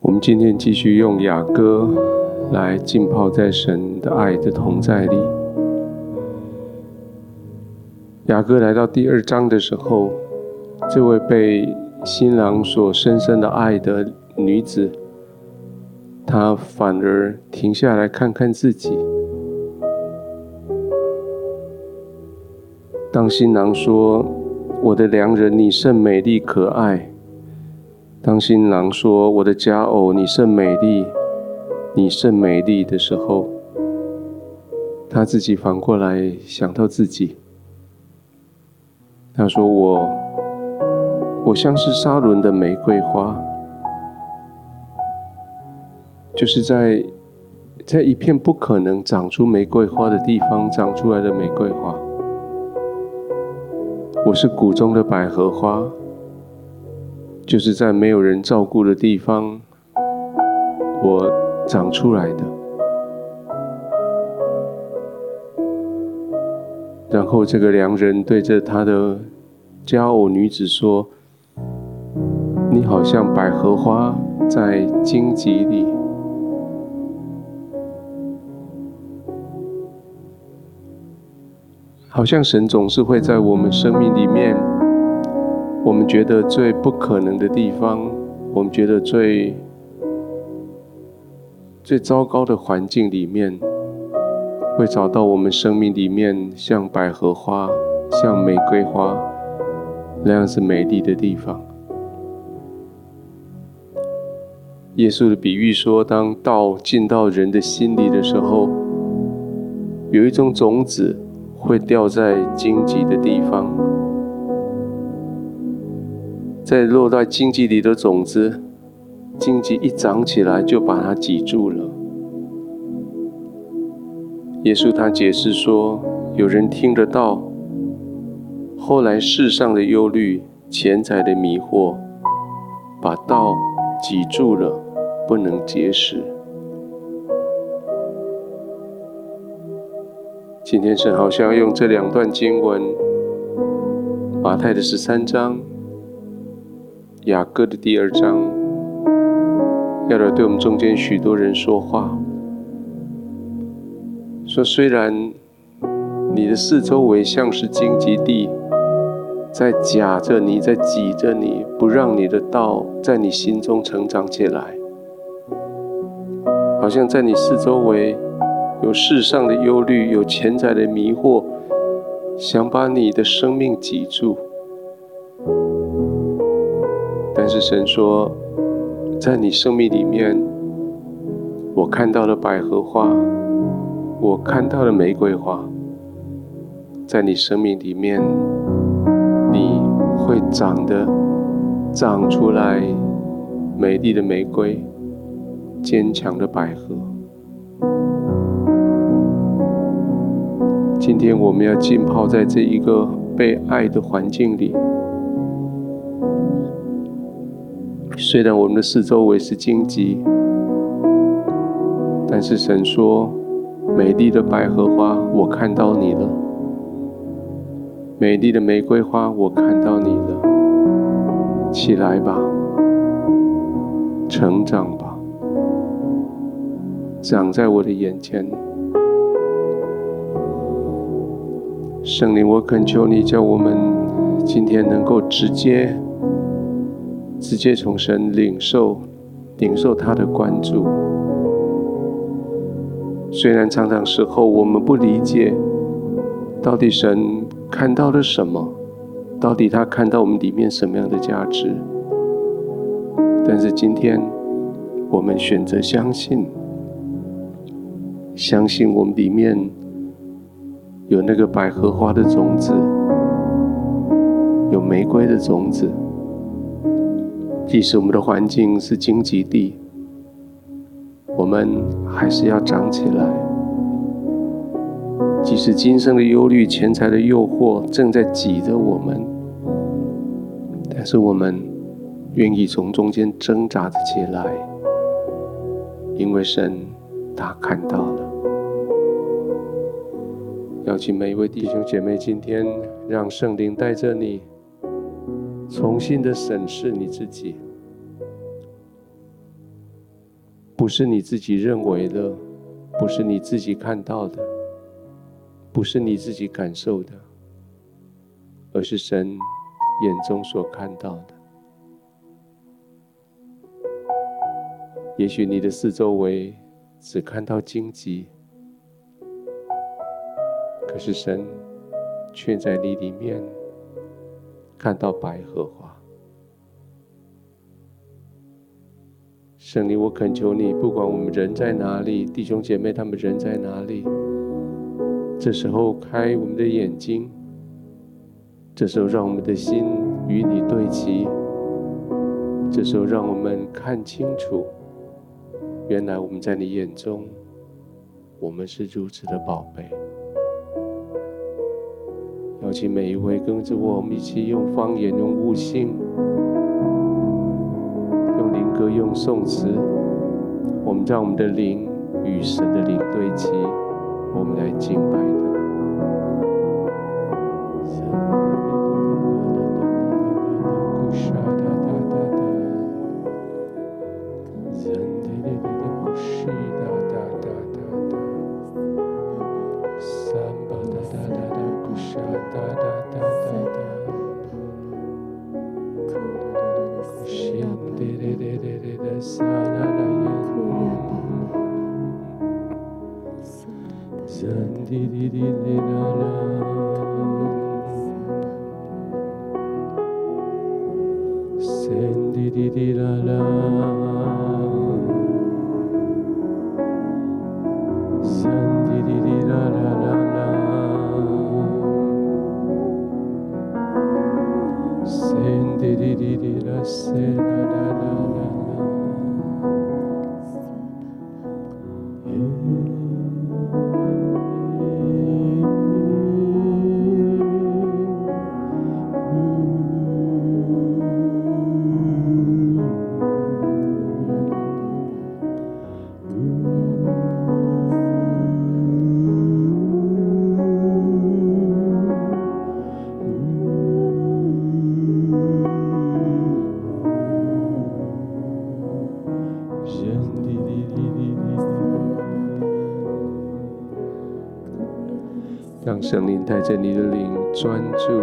我们今天继续用雅歌来浸泡在神的爱的同在里。雅歌来到第二章的时候，这位被新郎所深深的爱的女子，她反而停下来看看自己。当新郎说：“我的良人，你甚美丽可爱。”当新郎说：“我的佳偶，你甚美丽，你甚美丽”的时候，他自己反过来想到自己。他说：“我，我像是沙仑的玫瑰花，就是在在一片不可能长出玫瑰花的地方长出来的玫瑰花。我是谷中的百合花。”就是在没有人照顾的地方，我长出来的。然后这个良人对着他的佳偶女子说：“你好像百合花在荆棘里，好像神总是会在我们生命里面。”我们觉得最不可能的地方，我们觉得最最糟糕的环境里面，会找到我们生命里面像百合花、像玫瑰花那样子美丽的地方。耶稣的比喻说，当道进到人的心里的时候，有一种种子会掉在荆棘的地方。在落在荆棘里的种子，荆棘一长起来就把它挤住了。耶稣他解释说，有人听得到，后来世上的忧虑、钱财的迷惑，把道挤住了，不能结实。今天神好像用这两段经文，马太的十三章。雅各的第二章，要来对我们中间许多人说话，说虽然你的四周围像是荆棘地，在夹着你，在挤着你，不让你的道在你心中成长起来，好像在你四周围有世上的忧虑，有钱财的迷惑，想把你的生命挤住。但是神说，在你生命里面，我看到了百合花，我看到了玫瑰花。在你生命里面，你会长得长出来美丽的玫瑰，坚强的百合。今天我们要浸泡在这一个被爱的环境里。虽然我们的四周围是荆棘，但是神说：“美丽的百合花，我看到你了；美丽的玫瑰花，我看到你了。起来吧，成长吧，长在我的眼前。圣灵，我恳求你，叫我们今天能够直接。”直接从神领受，领受他的关注。虽然常常时候我们不理解，到底神看到了什么，到底他看到我们里面什么样的价值。但是今天，我们选择相信，相信我们里面有那个百合花的种子，有玫瑰的种子。即使我们的环境是荆棘地，我们还是要长起来。即使今生的忧虑、钱财的诱惑正在挤着我们，但是我们愿意从中间挣扎着起来，因为神他看到了。邀请每一位弟兄姐妹，今天让圣灵带着你，重新的审视你自己，不是你自己认为的，不是你自己看到的，不是你自己感受的，而是神眼中所看到的。也许你的四周围只看到荆棘，可是神却在你里面。看到百合花，圣灵，我恳求你，不管我们人在哪里，弟兄姐妹他们人在哪里，这时候开我们的眼睛，这时候让我们的心与你对齐，这时候让我们看清楚，原来我们在你眼中，我们是如此的宝贝。邀请每一位跟着我，我们一起用方言、用悟性、用灵歌、用颂词，我们让我们的灵与神的灵对齐，我们来敬拜他。圣灵带着你的灵专注，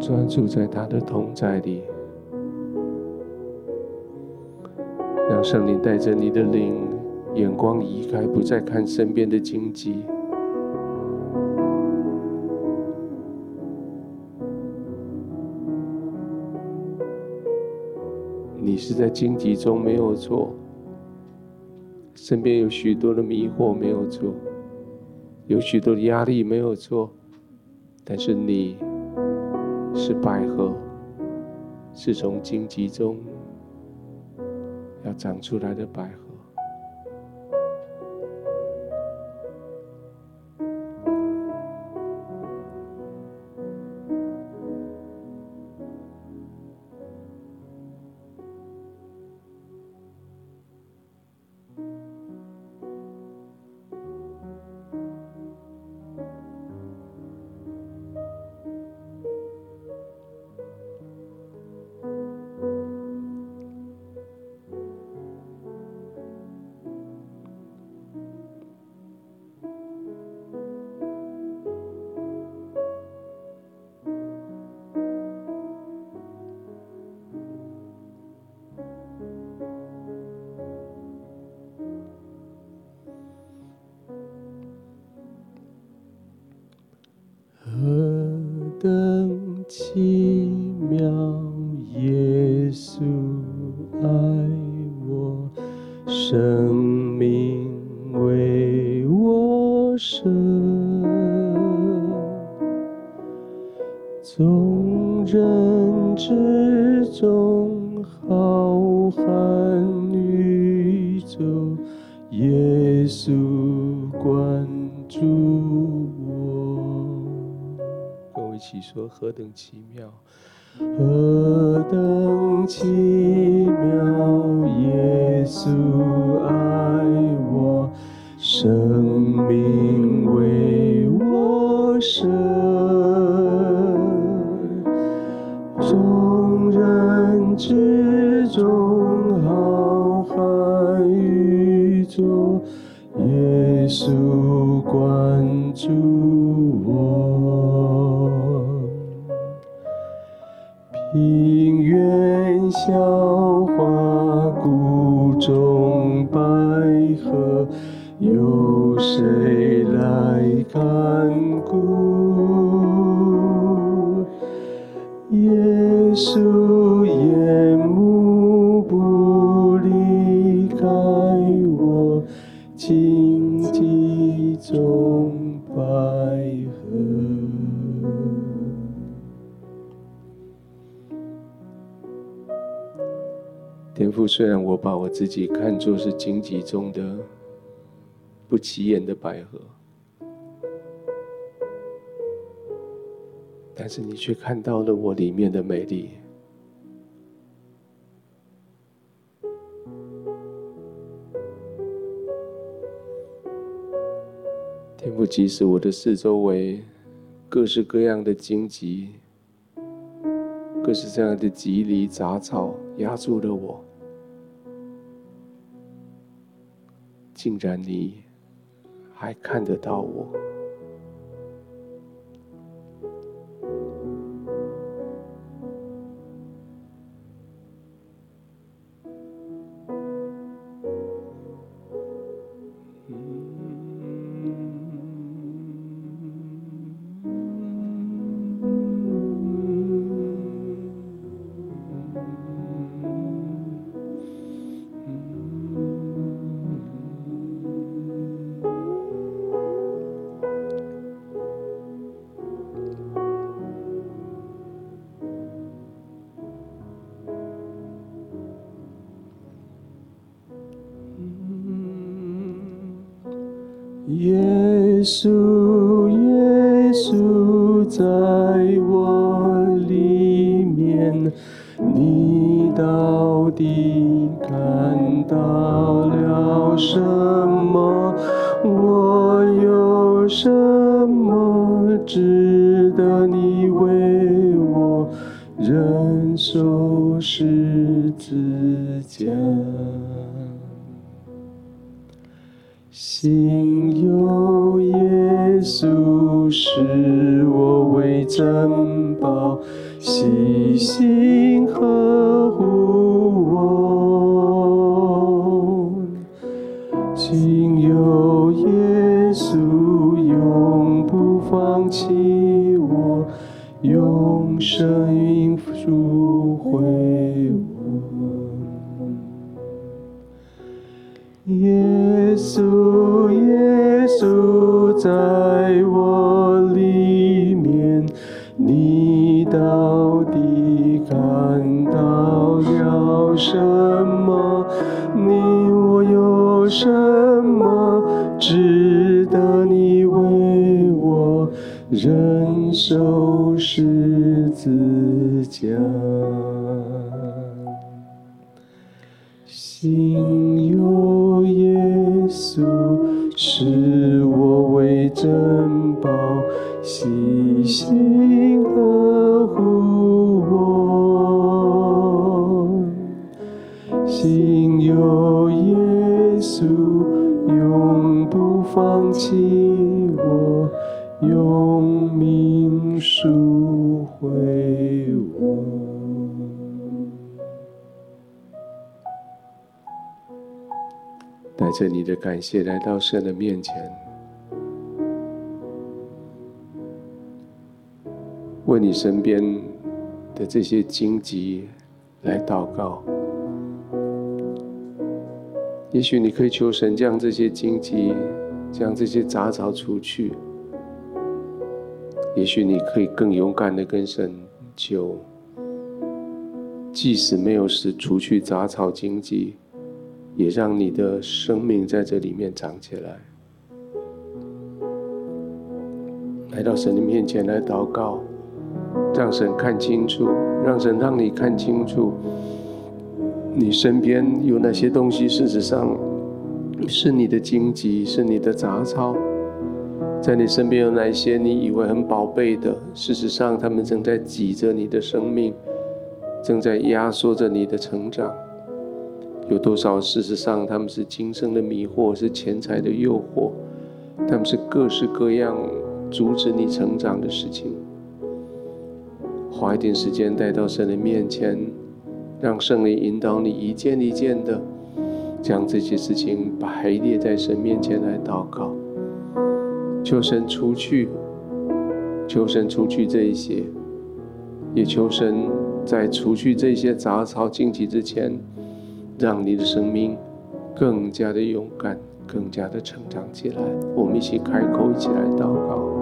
专注在他的同在里。让圣灵带着你的灵，眼光移开，不再看身边的荆棘。你是在荆棘中没有错。身边有许多的迷惑，没有做；有许多的压力，没有做。但是你是百合，是从荆棘中要长出来的百合。何等奇妙！何等奇妙！耶稣爱我，生命为自己看作是荆棘中的不起眼的百合，但是你却看到了我里面的美丽。天父，即使我的四周围各式各样的荆棘，各式各样的蒺藜杂草压住了我。竟然你还看得到我。稣，耶稣，在我里面，你到底看到了什么？我有什么用声音赎回我。耶稣，耶稣，在我里面，你到底看到了什么？你我有什么值得你为我忍受十字架？带着你的感谢来到神的面前，为你身边的这些荆棘来祷告。也许你可以求神将这些荆棘、将这些杂草除去。也许你可以更勇敢的跟神求，即使没有使除去杂草荆棘。也让你的生命在这里面长起来。来到神的面前来祷告，让神看清楚，让神让你看清楚，你身边有哪些东西，事实上是你的荆棘，是你的杂草。在你身边有哪些你以为很宝贝的，事实上他们正在挤着你的生命，正在压缩着你的成长。有多少？事实上他们是今生的迷惑，是钱财的诱惑，他们是各式各样阻止你成长的事情。花一点时间带到神的面前，让圣灵引导你一件一件的将这些事情排列在神面前来祷告，求神除去，求神除去这一些，也求神在除去这些杂草荆棘之前，让你的生命更加的勇敢，更加的成长起来。我们一起开口，一起来祷告。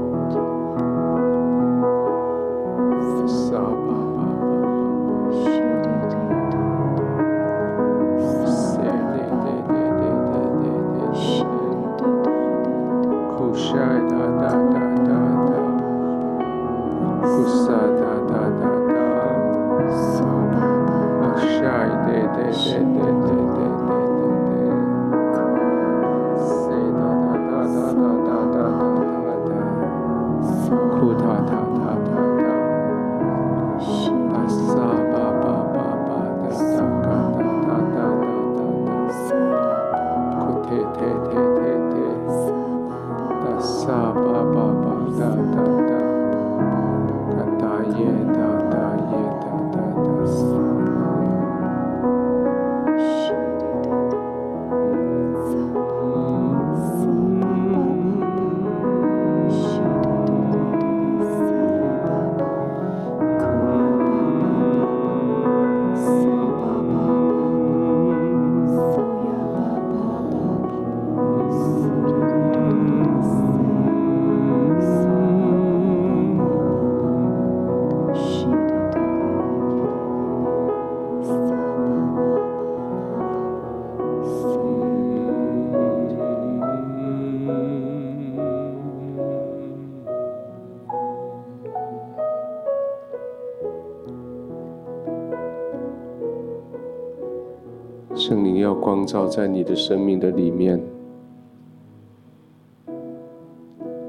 灵要光照在你的生命的里面，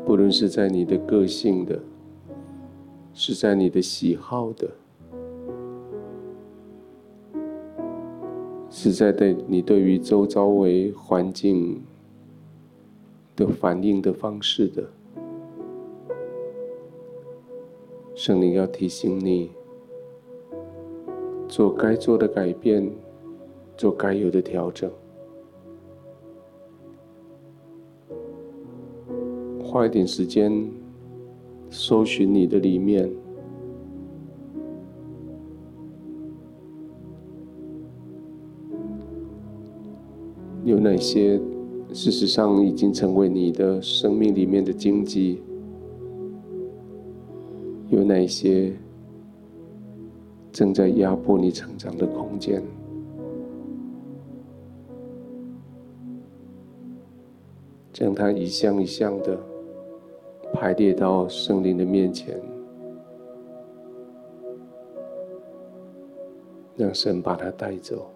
不论是在你的个性的，是在你的喜好的，是在对你对于周遭为环境的反应的方式的，圣灵要提醒你做该做的改变。做该有的调整，花一点时间搜寻你的里面，有哪些事实上已经成为你的生命里面的荆棘？有哪些正在压迫你成长的空间？将它一项一项的排列到圣灵的面前，让神把它带走。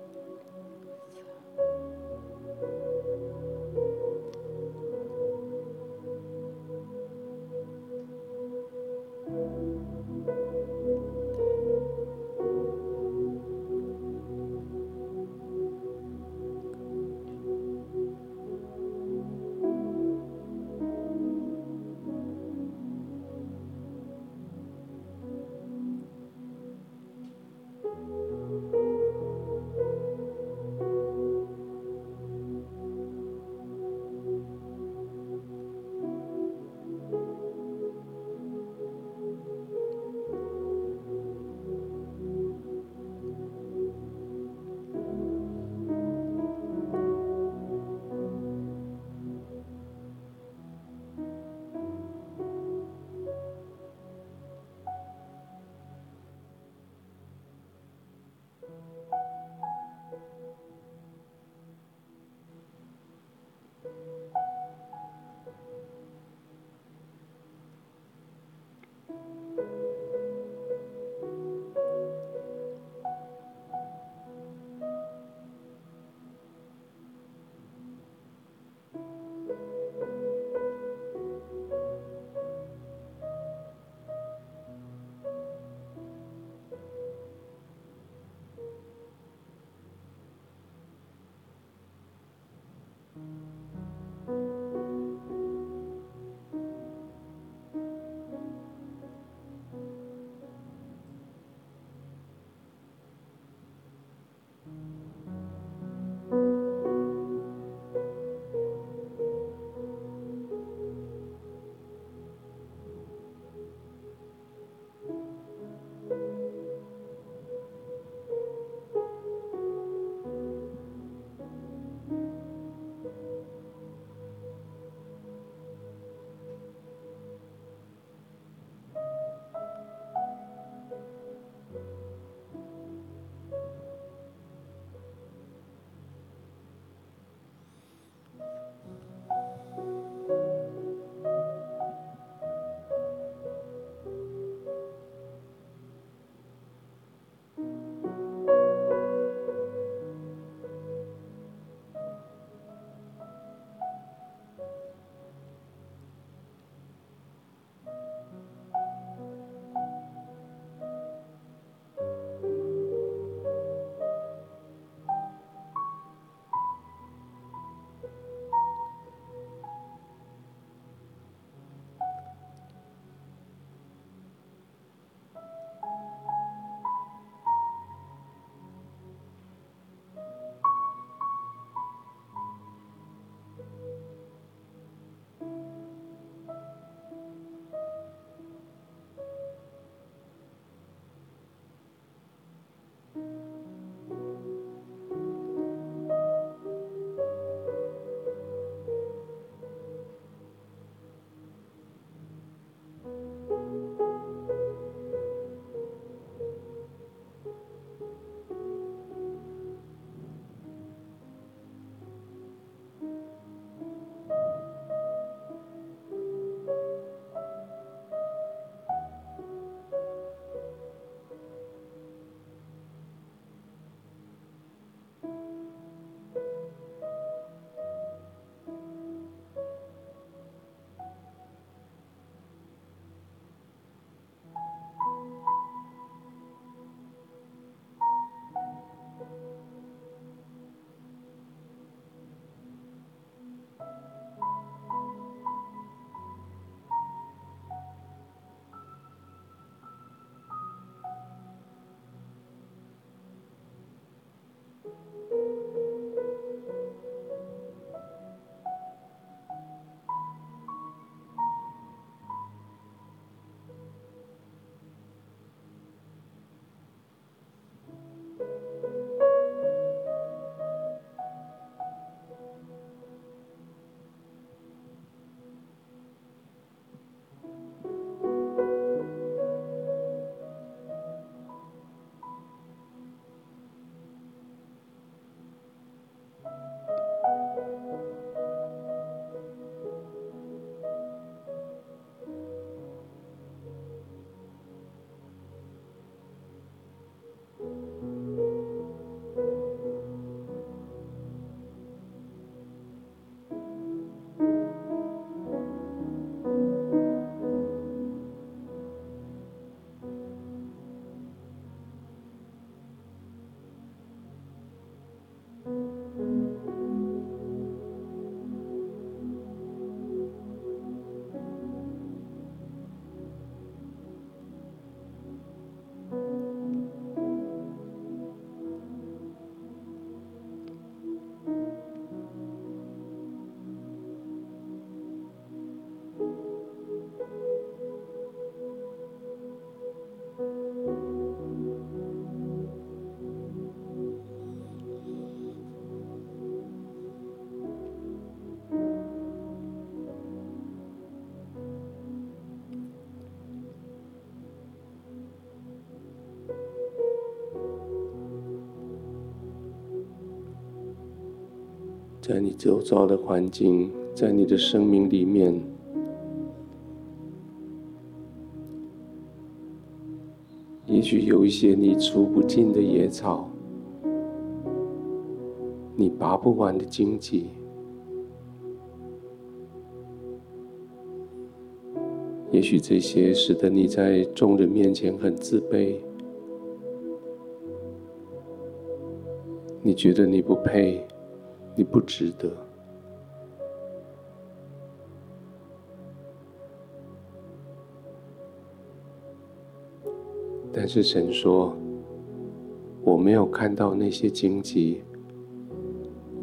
在你周遭的环境，在你的生命里面，也许有一些你除不尽的野草，你拔不完的荆棘，也许这些使得你在众人面前很自卑，你觉得你不配。你不值得，但是神说：“我没有看到那些荆棘，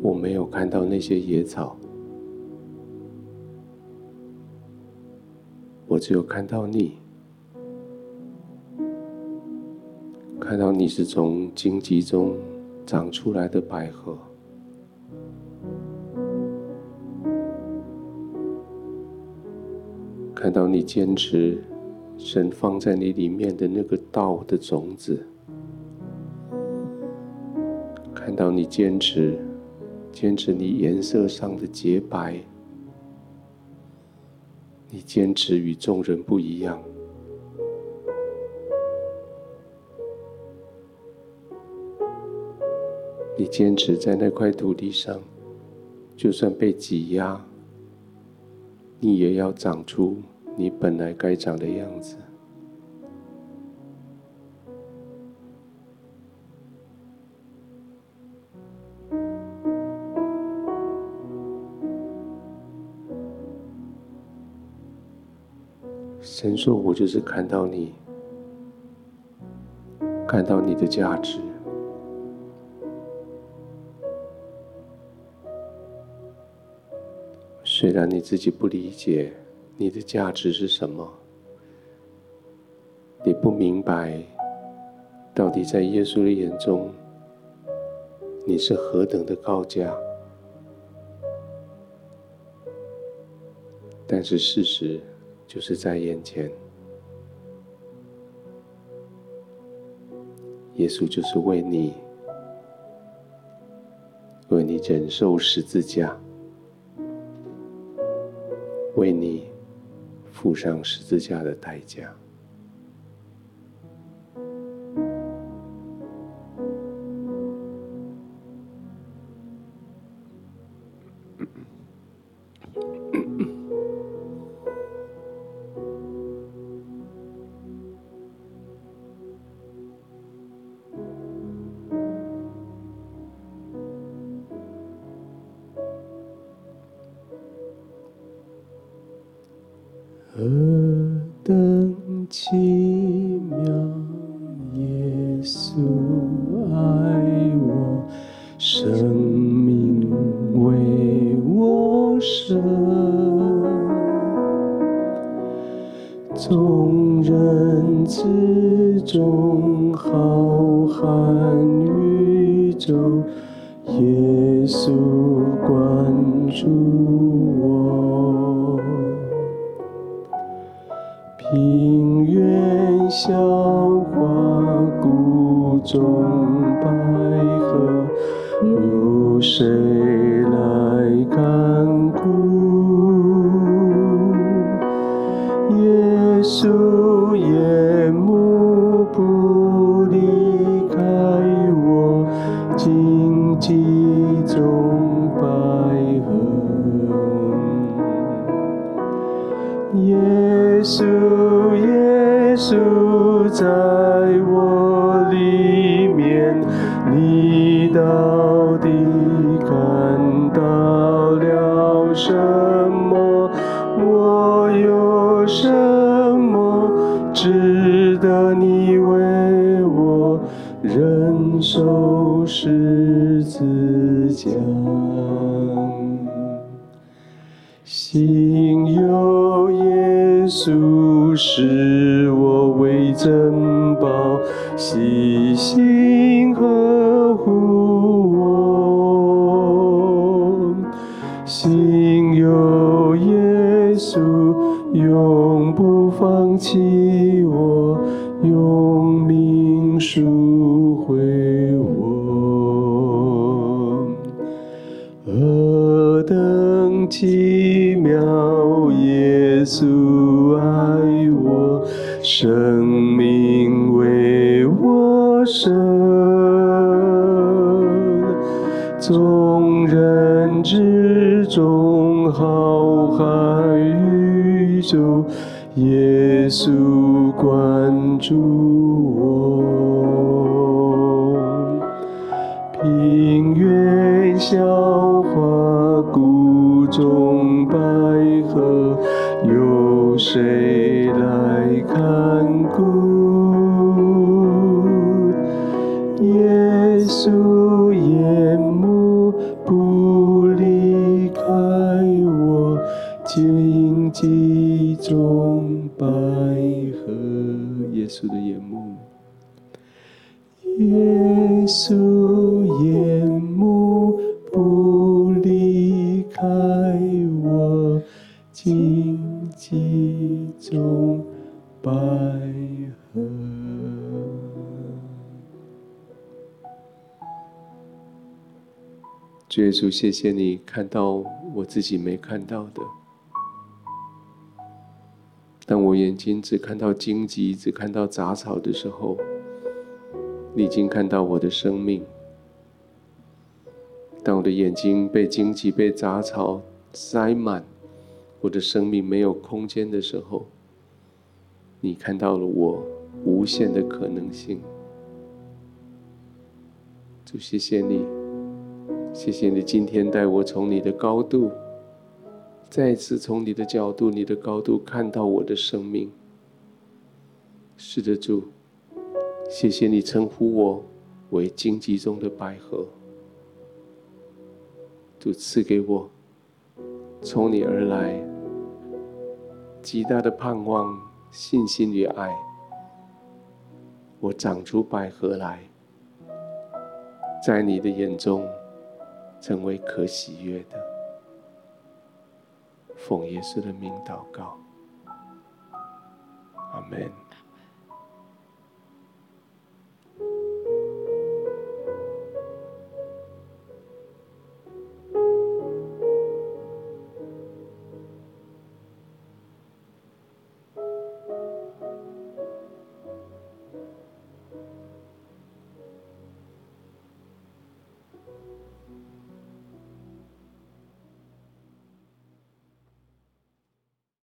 我没有看到那些野草，我只有看到你，看到你是从荆棘中长出来的百合。”看到你坚持神放在你里面的那个道的种子，看到你坚持坚持你颜色上的洁白，你坚持与众人不一样，你坚持在那块土地上，就算被挤压，你也要长出。你本来该长的样子。神说：“我就是看到你，看到你的价值。虽然你自己不理解。”你的价值是什么？你不明白，到底在耶稣的眼中，你是何等的高价？但是事实就是在眼前，耶稣就是为你，为你忍受十字架，为你。付上十字架的代价。谁心有耶稣，永不放弃。荆棘中百合。耶稣的眼目，耶稣眼目不离开我，荆棘中百合。主耶稣，谢谢你看到我自己没看到的。当我眼睛只看到荆棘、只看到杂草的时候，你已经看到我的生命。当我的眼睛被荆棘、被杂草塞满，我的生命没有空间的时候，你看到了我无限的可能性。主，谢谢你。谢谢你今天带我从你的高度，再次从你的角度、你的高度看到我的生命。是的，主，谢谢你称呼我为荆棘中的百合。主赐给我从你而来极大的盼望、信心与爱，我长出百合来，在你的眼中。成为可喜悦的，奉耶稣的名祷告，阿门。